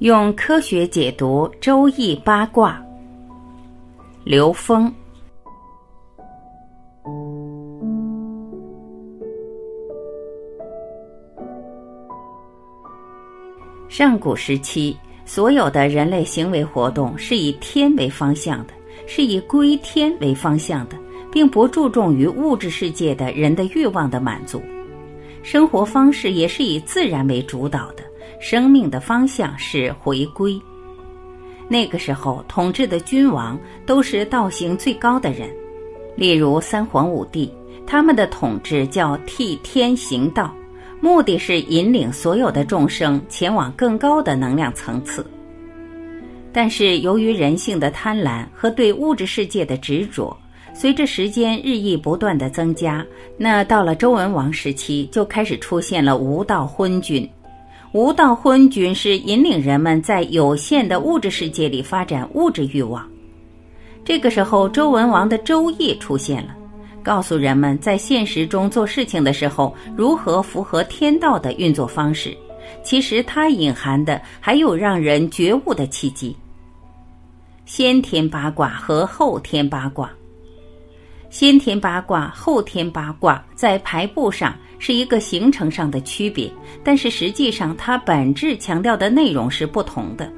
用科学解读《周易》八卦。刘峰。上古时期，所有的人类行为活动是以天为方向的，是以归天为方向的，并不注重于物质世界的人的欲望的满足。生活方式也是以自然为主导的。生命的方向是回归。那个时候，统治的君王都是道行最高的人，例如三皇五帝，他们的统治叫替天行道，目的是引领所有的众生前往更高的能量层次。但是，由于人性的贪婪和对物质世界的执着，随着时间日益不断的增加，那到了周文王时期，就开始出现了无道昏君。无道昏君是引领人们在有限的物质世界里发展物质欲望。这个时候，周文王的《周易》出现了，告诉人们在现实中做事情的时候如何符合天道的运作方式。其实，它隐含的还有让人觉悟的契机。先天八卦和后天八卦，先天八卦、后天八卦在排布上。是一个形成上的区别，但是实际上它本质强调的内容是不同的。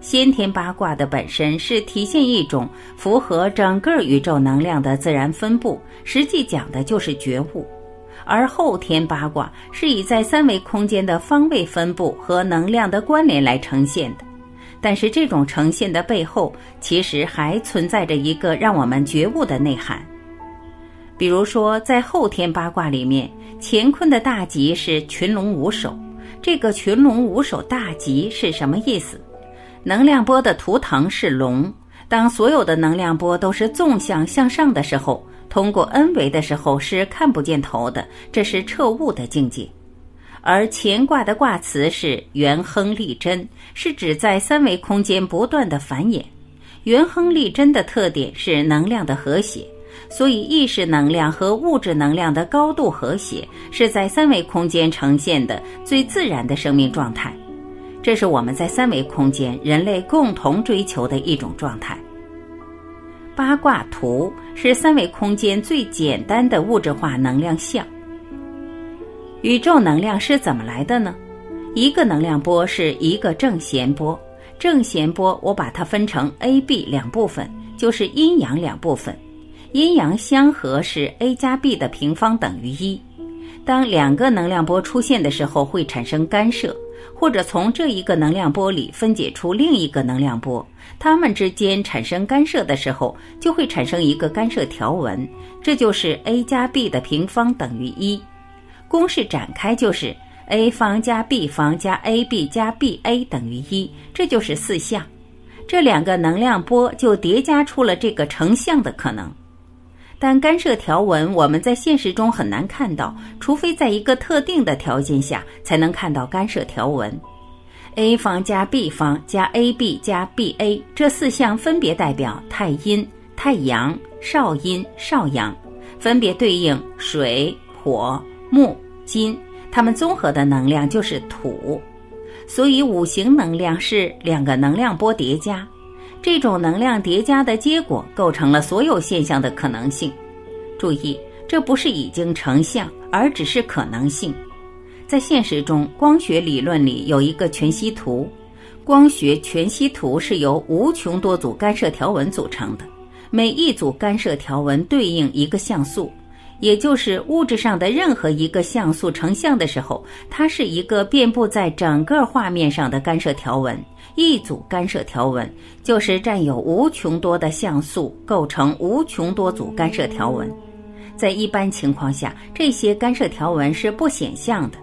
先天八卦的本身是体现一种符合整个宇宙能量的自然分布，实际讲的就是觉悟；而后天八卦是以在三维空间的方位分布和能量的关联来呈现的。但是这种呈现的背后，其实还存在着一个让我们觉悟的内涵。比如说，在后天八卦里面。乾坤的大吉是群龙无首，这个群龙无首大吉是什么意思？能量波的图腾是龙，当所有的能量波都是纵向向上的时候，通过 n 维的时候是看不见头的，这是彻悟的境界。而乾卦的卦辞是元亨利贞，是指在三维空间不断的繁衍。元亨利贞的特点是能量的和谐。所以，意识能量和物质能量的高度和谐，是在三维空间呈现的最自然的生命状态。这是我们在三维空间人类共同追求的一种状态。八卦图是三维空间最简单的物质化能量像。宇宙能量是怎么来的呢？一个能量波是一个正弦波，正弦波我把它分成 A、B 两部分，就是阴阳两部分。阴阳相合是 a 加 b 的平方等于一。当两个能量波出现的时候，会产生干涉，或者从这一个能量波里分解出另一个能量波，它们之间产生干涉的时候，就会产生一个干涉条纹，这就是 a 加 b 的平方等于一。公式展开就是 a 方加 b 方加 ab 加 ba 等于一，这就是四象。这两个能量波就叠加出了这个成像的可能。但干涉条纹我们在现实中很难看到，除非在一个特定的条件下才能看到干涉条纹。A 方加 B 方加 AB 加 BA 这四项分别代表太阴、太阳、少阴、少阳，分别对应水、火、木、金，它们综合的能量就是土。所以五行能量是两个能量波叠加。这种能量叠加的结果构成了所有现象的可能性。注意，这不是已经成像，而只是可能性。在现实中，光学理论里有一个全息图，光学全息图是由无穷多组干涉条纹组成的，每一组干涉条纹对应一个像素。也就是物质上的任何一个像素成像的时候，它是一个遍布在整个画面上的干涉条纹。一组干涉条纹就是占有无穷多的像素，构成无穷多组干涉条纹。在一般情况下，这些干涉条纹是不显像的，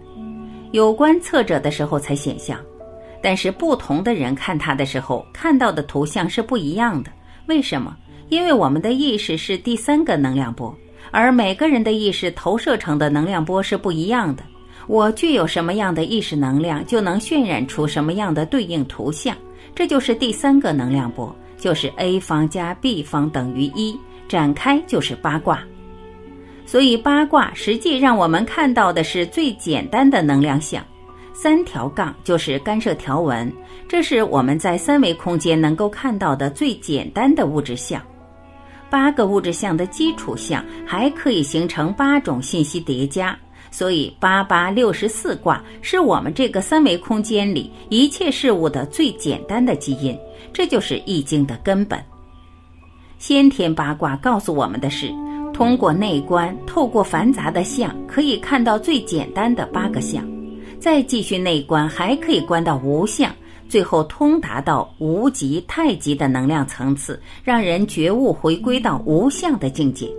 有观测者的时候才显像。但是不同的人看它的时候，看到的图像是不一样的。为什么？因为我们的意识是第三个能量波。而每个人的意识投射成的能量波是不一样的。我具有什么样的意识能量，就能渲染出什么样的对应图像。这就是第三个能量波，就是 A 方加 B 方等于一。展开就是八卦。所以八卦实际让我们看到的是最简单的能量像。三条杠就是干涉条纹，这是我们在三维空间能够看到的最简单的物质相。八个物质相的基础相还可以形成八种信息叠加，所以八八六十四卦是我们这个三维空间里一切事物的最简单的基因，这就是易经的根本。先天八卦告诉我们的是，通过内观，透过繁杂的相，可以看到最简单的八个相，再继续内观，还可以观到无相。最后通达到无极、太极的能量层次，让人觉悟回归到无相的境界。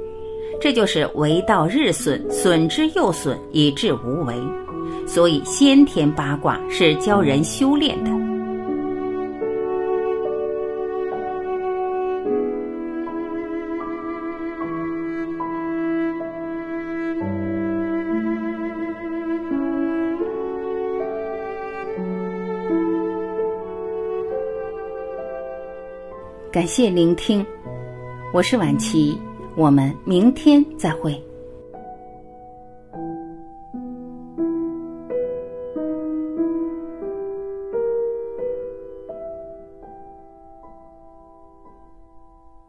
这就是为道日损，损之又损，以至无为。所以先天八卦是教人修炼的。感谢聆听，我是晚琪，我们明天再会。